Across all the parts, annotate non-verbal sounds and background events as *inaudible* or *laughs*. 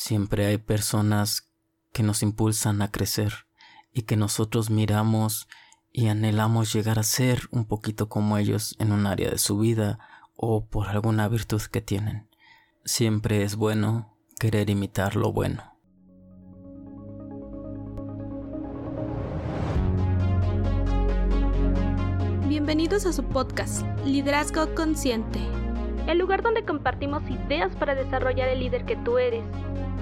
Siempre hay personas que nos impulsan a crecer y que nosotros miramos y anhelamos llegar a ser un poquito como ellos en un área de su vida o por alguna virtud que tienen. Siempre es bueno querer imitar lo bueno. Bienvenidos a su podcast, Liderazgo Consciente, el lugar donde compartimos ideas para desarrollar el líder que tú eres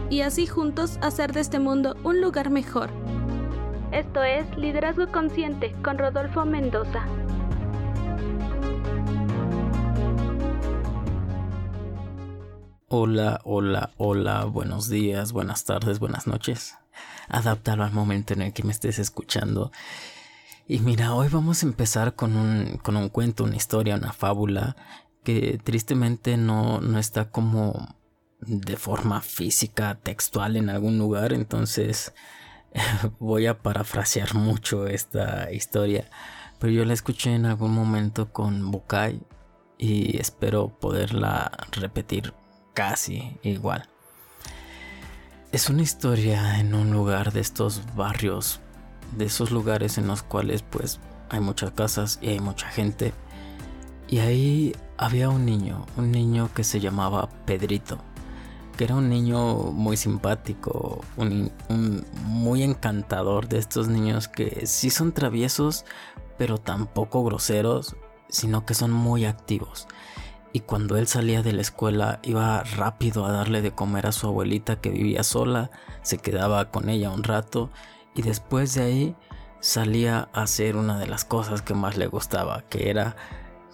y así juntos hacer de este mundo un lugar mejor. Esto es Liderazgo Consciente con Rodolfo Mendoza. Hola, hola, hola, buenos días, buenas tardes, buenas noches. Adáptalo al momento en el que me estés escuchando. Y mira, hoy vamos a empezar con un, con un cuento, una historia, una fábula que tristemente no, no está como de forma física, textual en algún lugar, entonces *laughs* voy a parafrasear mucho esta historia, pero yo la escuché en algún momento con Bukai y espero poderla repetir casi igual. Es una historia en un lugar de estos barrios, de esos lugares en los cuales pues hay muchas casas y hay mucha gente. Y ahí había un niño, un niño que se llamaba Pedrito, que era un niño muy simpático, un, muy encantador de estos niños que sí son traviesos, pero tampoco groseros, sino que son muy activos. Y cuando él salía de la escuela iba rápido a darle de comer a su abuelita que vivía sola, se quedaba con ella un rato y después de ahí salía a hacer una de las cosas que más le gustaba, que era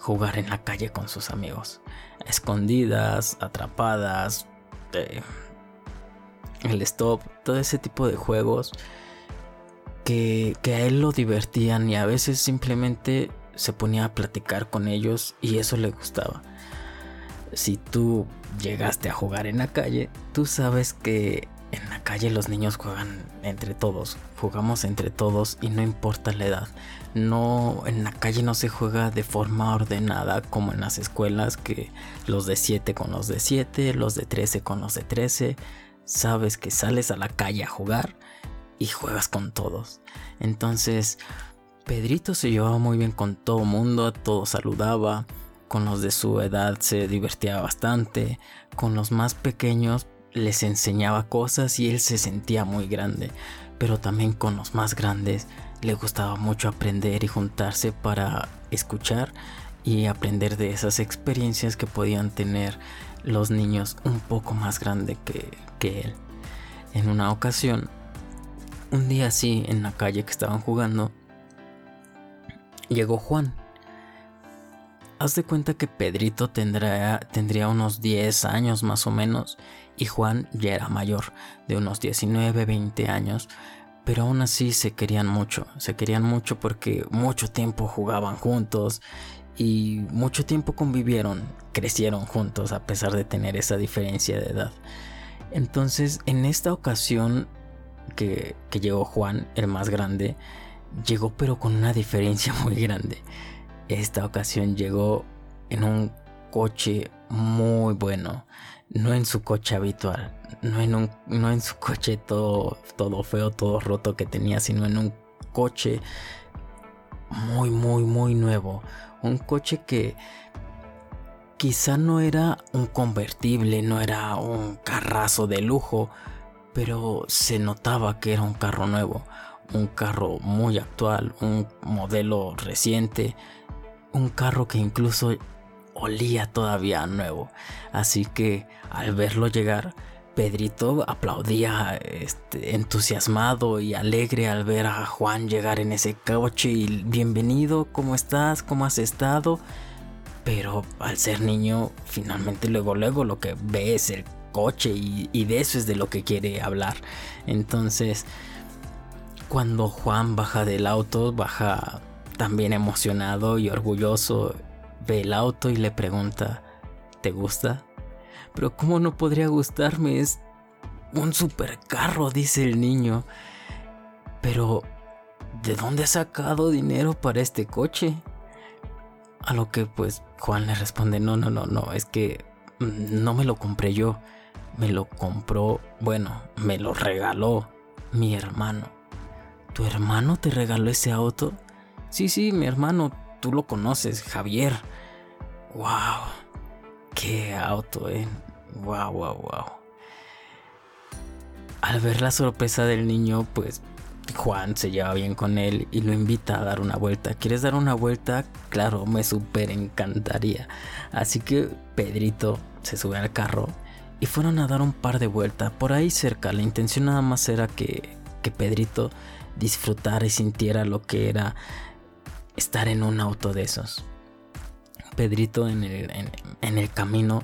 jugar en la calle con sus amigos, escondidas, atrapadas, eh, el stop, todo ese tipo de juegos que, que a él lo divertían y a veces simplemente se ponía a platicar con ellos y eso le gustaba. Si tú llegaste a jugar en la calle, tú sabes que en la calle los niños juegan entre todos, jugamos entre todos y no importa la edad. No, en la calle no se juega de forma ordenada como en las escuelas que los de 7 con los de 7, los de 13 con los de 13. Sabes que sales a la calle a jugar y juegas con todos. Entonces, Pedrito se llevaba muy bien con todo mundo, todo saludaba, con los de su edad se divertía bastante, con los más pequeños les enseñaba cosas y él se sentía muy grande, pero también con los más grandes le gustaba mucho aprender y juntarse para escuchar y aprender de esas experiencias que podían tener los niños un poco más grandes que, que él. En una ocasión, un día así en la calle que estaban jugando, llegó Juan Haz de cuenta que Pedrito tendría, unos 10 años más o menos y Juan ya era mayor, de unos 19, 20 años, pero aún así se querían mucho, se querían mucho porque mucho tiempo jugaban juntos y mucho tiempo convivieron, crecieron juntos a pesar de tener esa diferencia de edad. Entonces, en esta ocasión que, que llegó Juan, el más grande, llegó pero con una diferencia *laughs* muy grande. Esta ocasión llegó en un coche muy bueno, no en su coche habitual, no en, un, no en su coche todo, todo feo, todo roto que tenía, sino en un coche muy, muy, muy nuevo. Un coche que quizá no era un convertible, no era un carrazo de lujo, pero se notaba que era un carro nuevo, un carro muy actual, un modelo reciente, un carro que incluso olía todavía nuevo. Así que al verlo llegar, Pedrito aplaudía este, entusiasmado y alegre al ver a Juan llegar en ese coche y bienvenido, ¿cómo estás? ¿Cómo has estado? Pero al ser niño, finalmente luego luego lo que ve es el coche y, y de eso es de lo que quiere hablar. Entonces, cuando Juan baja del auto, baja también emocionado y orgulloso, ve el auto y le pregunta, ¿te gusta? Pero ¿cómo no podría gustarme? Es un supercarro, dice el niño. Pero, ¿de dónde ha sacado dinero para este coche? A lo que pues Juan le responde, no, no, no, no, es que no me lo compré yo. me lo compró, bueno, me lo regaló mi hermano. ¿Tu hermano te regaló ese auto? Sí, sí, mi hermano, tú lo conoces, Javier. ¡Wow! ¡Qué auto, eh! ¡Wow, wow, wow! Al ver la sorpresa del niño, pues Juan se lleva bien con él y lo invita a dar una vuelta. ¿Quieres dar una vuelta? Claro, me súper encantaría. Así que Pedrito se sube al carro y fueron a dar un par de vueltas por ahí cerca. La intención nada más era que, que Pedrito disfrutara y sintiera lo que era estar en un auto de esos. Pedrito en el, en el camino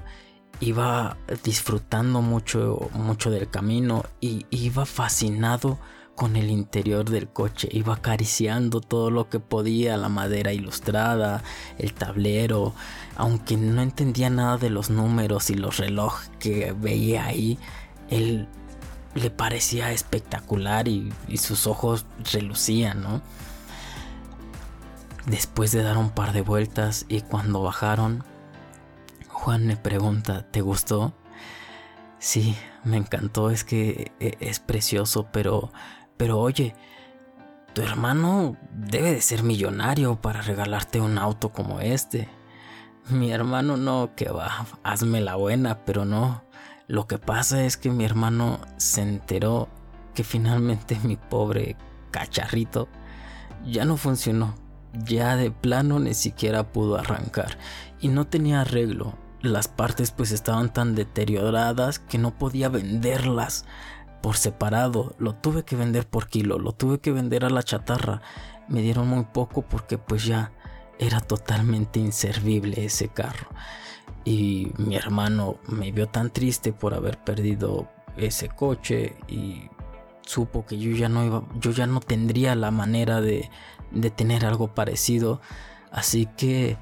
iba disfrutando mucho, mucho del camino y iba fascinado con el interior del coche, iba acariciando todo lo que podía, la madera ilustrada, el tablero, aunque no entendía nada de los números y los relojes que veía ahí, él le parecía espectacular y, y sus ojos relucían, ¿no? Después de dar un par de vueltas y cuando bajaron, Juan me pregunta, ¿te gustó? Sí, me encantó, es que e, es precioso, pero pero oye, tu hermano debe de ser millonario para regalarte un auto como este. Mi hermano no, que va, hazme la buena, pero no. Lo que pasa es que mi hermano se enteró que finalmente mi pobre cacharrito ya no funcionó. Ya de plano ni siquiera pudo arrancar y no tenía arreglo. Las partes pues estaban tan deterioradas que no podía venderlas por separado, lo tuve que vender por kilo, lo tuve que vender a la chatarra. Me dieron muy poco porque pues ya era totalmente inservible ese carro. Y mi hermano me vio tan triste por haber perdido ese coche y supo que yo ya no iba, yo ya no tendría la manera de, de tener algo parecido. Así que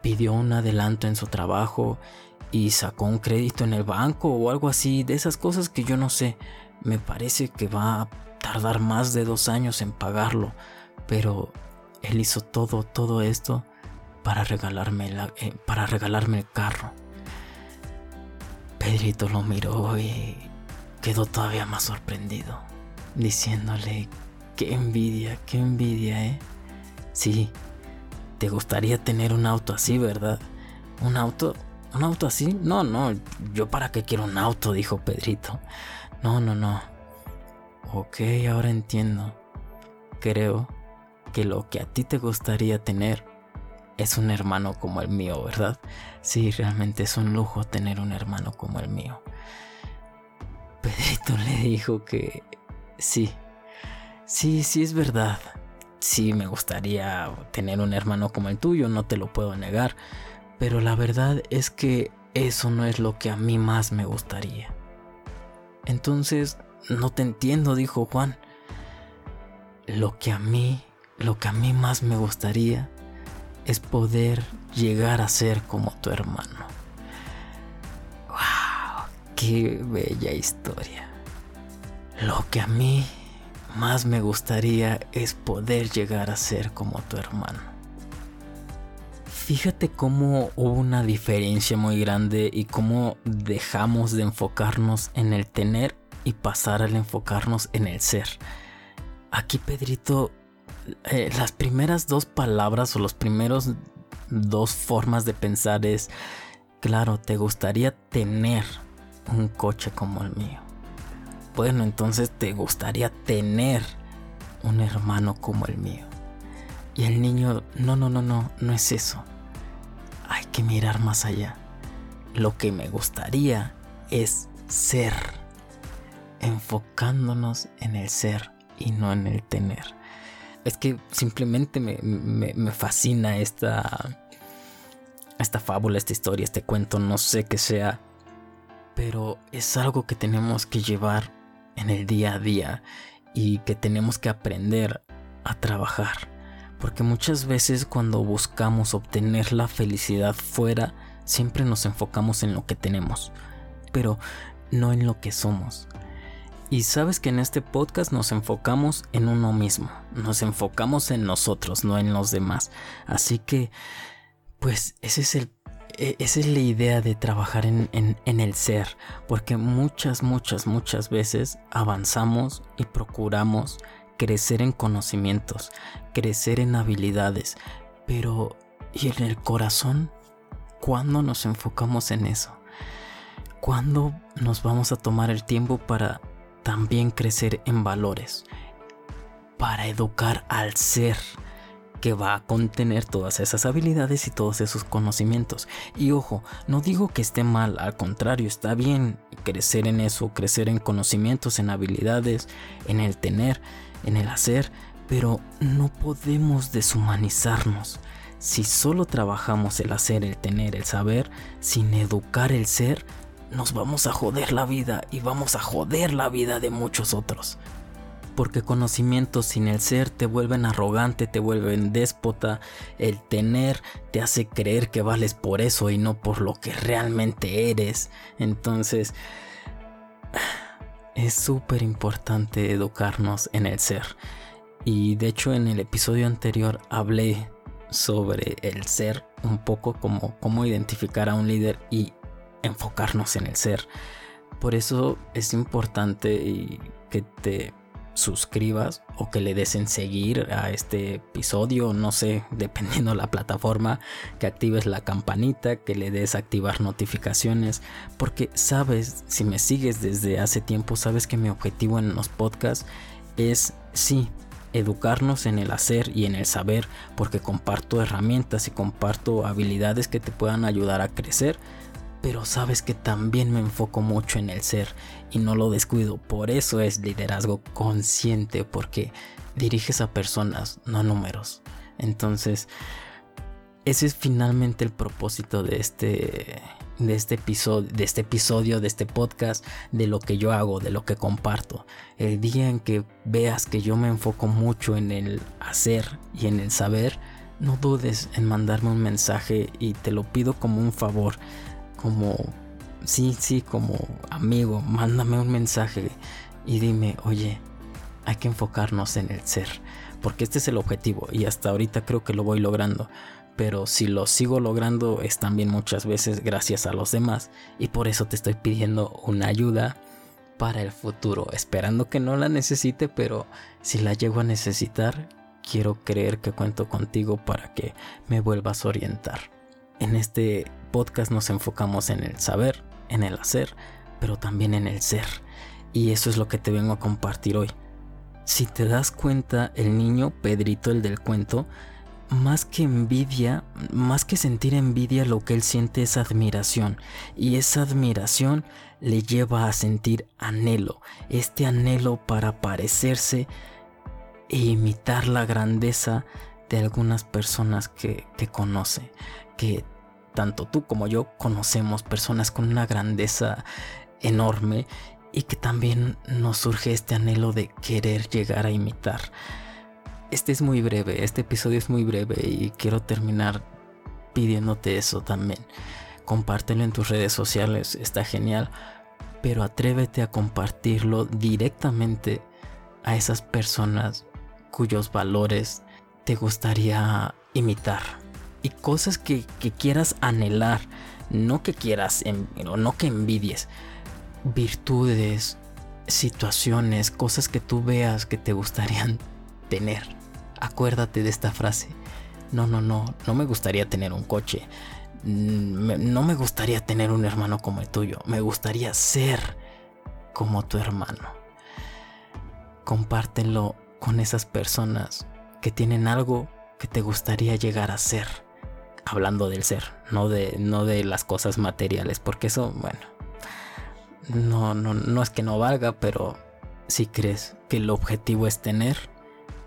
pidió un adelanto en su trabajo y sacó un crédito en el banco o algo así, de esas cosas que yo no sé. Me parece que va a tardar más de dos años en pagarlo, pero él hizo todo, todo esto para regalarme, eh, para regalarme el carro. Pedrito lo miró y quedó todavía más sorprendido, diciéndole, qué envidia, qué envidia, ¿eh? Sí, te gustaría tener un auto así, ¿verdad? Un auto ¿Un auto así? No, no, yo para qué quiero un auto, dijo Pedrito. No, no, no. Ok, ahora entiendo. Creo que lo que a ti te gustaría tener es un hermano como el mío, ¿verdad? Sí, realmente es un lujo tener un hermano como el mío. Pedrito le dijo que sí, sí, sí es verdad. Sí, me gustaría tener un hermano como el tuyo, no te lo puedo negar pero la verdad es que eso no es lo que a mí más me gustaría. Entonces, no te entiendo, dijo Juan. Lo que a mí, lo que a mí más me gustaría es poder llegar a ser como tu hermano. ¡Qué bella historia! Lo que a mí más me gustaría es poder llegar a ser como tu hermano. Fíjate cómo hubo una diferencia muy grande y cómo dejamos de enfocarnos en el tener y pasar al enfocarnos en el ser. Aquí Pedrito, eh, las primeras dos palabras o los primeros dos formas de pensar es, claro, te gustaría tener un coche como el mío. Bueno, entonces te gustaría tener un hermano como el mío. Y el niño, no, no, no, no, no es eso hay que mirar más allá. Lo que me gustaría es ser, enfocándonos en el ser y no en el tener. Es que simplemente me, fascina esta, esta fábula, esta historia, este cuento, no sé qué sea, pero es algo que tenemos que llevar en el día a día y que tenemos que aprender a trabajar. Porque muchas veces cuando buscamos obtener la felicidad fuera, siempre nos enfocamos en lo que tenemos, pero no en lo que somos. Y sabes que en este podcast nos enfocamos en uno mismo, nos enfocamos en nosotros, no en los demás. Así que, pues ese es el, esa es la idea de trabajar en, en, el ser, porque muchas, muchas, muchas veces avanzamos y procuramos crecer en conocimientos, crecer en habilidades, pero ¿y en el corazón? ¿Cuándo nos enfocamos en eso? ¿Cuándo nos vamos a tomar el tiempo para también crecer en valores? Para educar al ser que va a contener todas esas habilidades y todos esos conocimientos. Y ojo, no digo que esté mal, al contrario, está bien crecer en eso, crecer en conocimientos, en habilidades, en el tener, en el hacer, pero no podemos deshumanizarnos. Si solo trabajamos el hacer, el tener, el saber, sin educar el ser, nos vamos a joder la vida y vamos a joder la vida de muchos otros porque conocimientos sin el ser te vuelven arrogante, te vuelven déspota, el tener te hace creer que vales por eso y no por lo que realmente eres. Entonces, *sighs* es súper importante educarnos en el ser. Y de hecho en el episodio anterior hablé sobre el ser un poco como cómo identificar a un líder y enfocarnos en el ser. Por eso es importante que te suscribas o que le des en seguir a este episodio, no sé, *laughs* dependiendo la plataforma, que actives la campanita, que le des activar notificaciones, porque sabes, si me sigues desde hace tiempo, sabes que mi objetivo en los podcasts es, sí, educarnos en el hacer y en el saber, porque comparto herramientas y comparto habilidades que te puedan ayudar a crecer pero sabes que también me enfoco mucho en el ser y no lo descuido. Por eso es liderazgo consciente, porque diriges a personas, no a números. Entonces, ese es finalmente el propósito de este de este episodio, de este episodio, de este podcast, de lo que yo hago, de lo que comparto. El día en que veas que yo me enfoco mucho en el hacer y en el saber, no dudes en mandarme un mensaje y te lo pido como un favor como, sí, sí, como amigo, mándame un mensaje y dime, oye, hay que enfocarnos en el ser, porque este es el objetivo y hasta ahorita creo que lo voy logrando. Pero si lo sigo logrando es también muchas veces gracias a los demás y por eso te estoy pidiendo una ayuda para el futuro, esperando que no la necesite, pero si la llego a necesitar, quiero creer que cuento contigo para que me vuelvas a orientar. En este podcast nos enfocamos en el saber, en el hacer, pero también en el ser. Y eso es lo que te vengo a compartir hoy. Si te das cuenta, el niño Pedrito, el del cuento, más que envidia, más que sentir envidia, lo que él siente es admiración. Y esa admiración le lleva a sentir anhelo. Este anhelo para parecerse e imitar la grandeza de algunas personas que, que conoce. Que tanto tú como yo conocemos personas con una grandeza enorme y que también nos surge este anhelo de querer llegar a imitar. Este es muy breve, este episodio es muy breve y quiero terminar pidiéndote eso también. Compártelo en tus redes sociales, está genial, pero atrévete a compartirlo directamente a esas personas cuyos valores te gustaría imitar y cosas que, quieras anhelar, no que quieras, no que envidies, virtudes, situaciones, cosas que tú veas que te gustarían *laughs* tener. Acuérdate de esta frase. No, no, no, no me gustaría tener un coche. Mm, no me gustaría tener un hermano como el tuyo. Me gustaría ser como tu hermano. Compártelo con esas personas que tienen algo que te gustaría llegar a ser hablando del ser, no de, no de las cosas materiales, porque eso, bueno, no, no, no es que no valga, pero si crees que el objetivo es tener,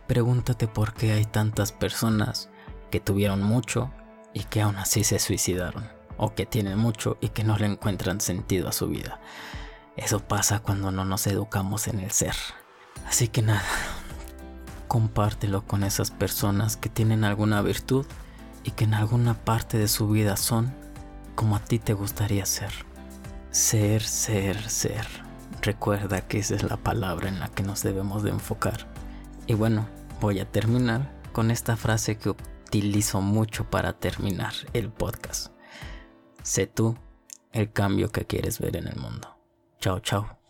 pregúntate por qué hay tantas personas que tuvieron mucho y que aún así se suicidaron, o que tienen mucho y que no le encuentran sentido a su vida. Eso pasa cuando no nos educamos en el ser. Así que nada, compártelo con esas personas que tienen alguna virtud y que en alguna parte de su vida son como a ti te gustaría ser. Ser, ser, ser. Recuerda que esa es la palabra en la que nos debemos de enfocar. Y bueno, voy a terminar con esta frase que utilizo mucho para terminar el podcast. Sé tú el cambio que quieres ver en el mundo. Chao, chao.